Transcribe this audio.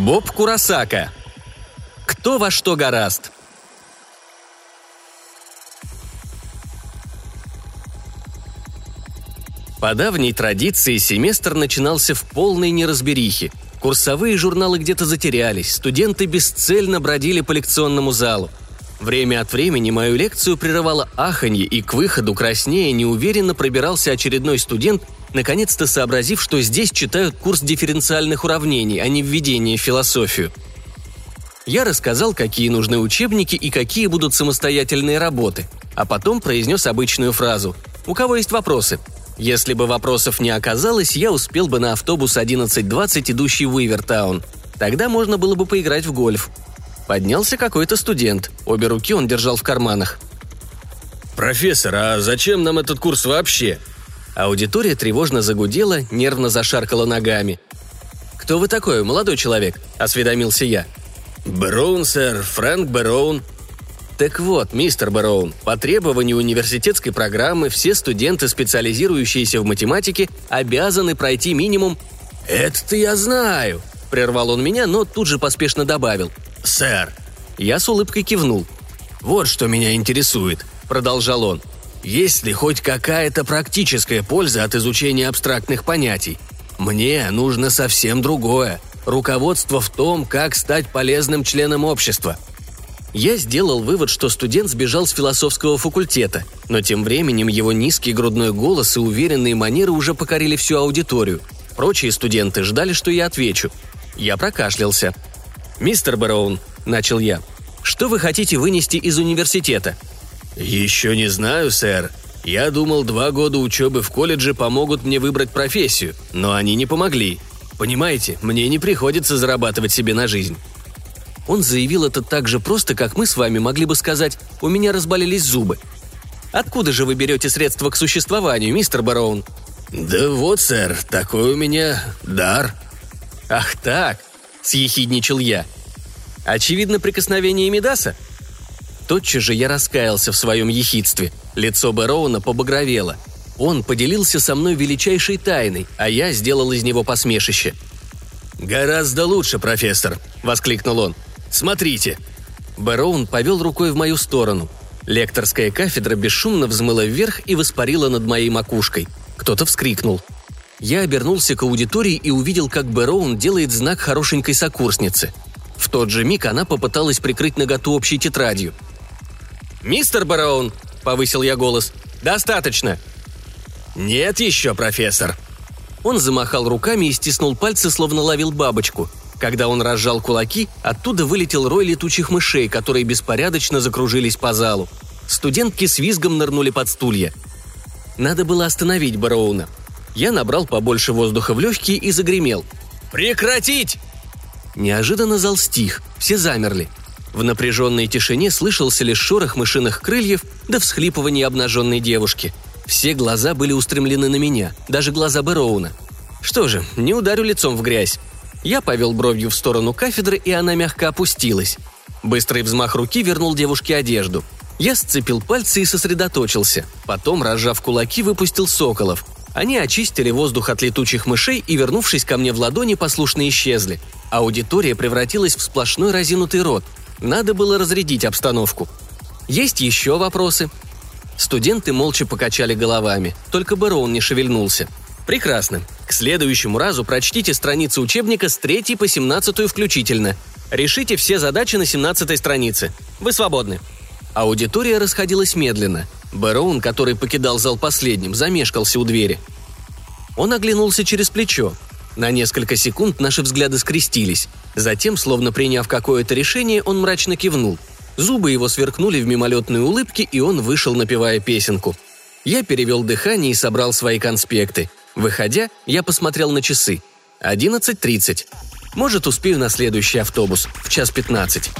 Боб Курасака. Кто во что гораст. По давней традиции семестр начинался в полной неразберихе. Курсовые журналы где-то затерялись, студенты бесцельно бродили по лекционному залу. Время от времени мою лекцию прерывало аханье, и к выходу краснее неуверенно пробирался очередной студент, наконец-то сообразив, что здесь читают курс дифференциальных уравнений, а не введение в философию. Я рассказал, какие нужны учебники и какие будут самостоятельные работы, а потом произнес обычную фразу «У кого есть вопросы?». Если бы вопросов не оказалось, я успел бы на автобус 11.20, идущий в Уивертаун. Тогда можно было бы поиграть в гольф. Поднялся какой-то студент. Обе руки он держал в карманах. «Профессор, а зачем нам этот курс вообще?» Аудитория тревожно загудела, нервно зашаркала ногами. «Кто вы такой, молодой человек?» – осведомился я. «Бэроун, сэр, Фрэнк Бэроун», так вот, мистер Бэроун, по требованию университетской программы все студенты, специализирующиеся в математике, обязаны пройти минимум... «Это-то я знаю», — прервал он меня, но тут же поспешно добавил. «Сэр». Я с улыбкой кивнул. «Вот что меня интересует», — продолжал он. «Есть ли хоть какая-то практическая польза от изучения абстрактных понятий? Мне нужно совсем другое. Руководство в том, как стать полезным членом общества. Я сделал вывод, что студент сбежал с философского факультета, но тем временем его низкий грудной голос и уверенные манеры уже покорили всю аудиторию. Прочие студенты ждали, что я отвечу. Я прокашлялся. «Мистер Бэроун», — начал я, — «что вы хотите вынести из университета?» «Еще не знаю, сэр. Я думал, два года учебы в колледже помогут мне выбрать профессию, но они не помогли. Понимаете, мне не приходится зарабатывать себе на жизнь. Он заявил это так же просто, как мы с вами могли бы сказать «у меня разболелись зубы». Откуда же вы берете средства к существованию, мистер Бароун? «Да вот, сэр, такой у меня дар». «Ах так!» – съехидничал я. «Очевидно, прикосновение Медаса?» Тотчас же я раскаялся в своем ехидстве. Лицо Бароуна побагровело. Он поделился со мной величайшей тайной, а я сделал из него посмешище. «Гораздо лучше, профессор!» – воскликнул он. Смотрите!» Бэроун повел рукой в мою сторону. Лекторская кафедра бесшумно взмыла вверх и воспарила над моей макушкой. Кто-то вскрикнул. Я обернулся к аудитории и увидел, как Бэроун делает знак хорошенькой сокурсницы. В тот же миг она попыталась прикрыть наготу общей тетрадью. «Мистер Бэроун!» – повысил я голос. «Достаточно!» «Нет еще, профессор!» Он замахал руками и стиснул пальцы, словно ловил бабочку – когда он разжал кулаки, оттуда вылетел рой летучих мышей, которые беспорядочно закружились по залу. Студентки с визгом нырнули под стулья. Надо было остановить Бароуна. Я набрал побольше воздуха в легкие и загремел. «Прекратить!» Неожиданно зал стих, все замерли. В напряженной тишине слышался лишь шорох мышиных крыльев да всхлипывание обнаженной девушки. Все глаза были устремлены на меня, даже глаза Бэроуна. Что же, не ударю лицом в грязь. Я повел бровью в сторону кафедры, и она мягко опустилась. Быстрый взмах руки вернул девушке одежду. Я сцепил пальцы и сосредоточился. Потом, разжав кулаки, выпустил соколов. Они очистили воздух от летучих мышей и, вернувшись ко мне в ладони, послушно исчезли. Аудитория превратилась в сплошной разинутый рот. Надо было разрядить обстановку. Есть еще вопросы? Студенты молча покачали головами, только Бэроун не шевельнулся. Прекрасно. К следующему разу прочтите страницы учебника с 3 по 17 включительно. Решите все задачи на 17 странице. Вы свободны. Аудитория расходилась медленно. Бэроун, который покидал зал последним, замешкался у двери. Он оглянулся через плечо. На несколько секунд наши взгляды скрестились. Затем, словно приняв какое-то решение, он мрачно кивнул. Зубы его сверкнули в мимолетной улыбке, и он вышел, напевая песенку. Я перевел дыхание и собрал свои конспекты. Выходя, я посмотрел на часы. 11.30. Может, успею на следующий автобус в час 15.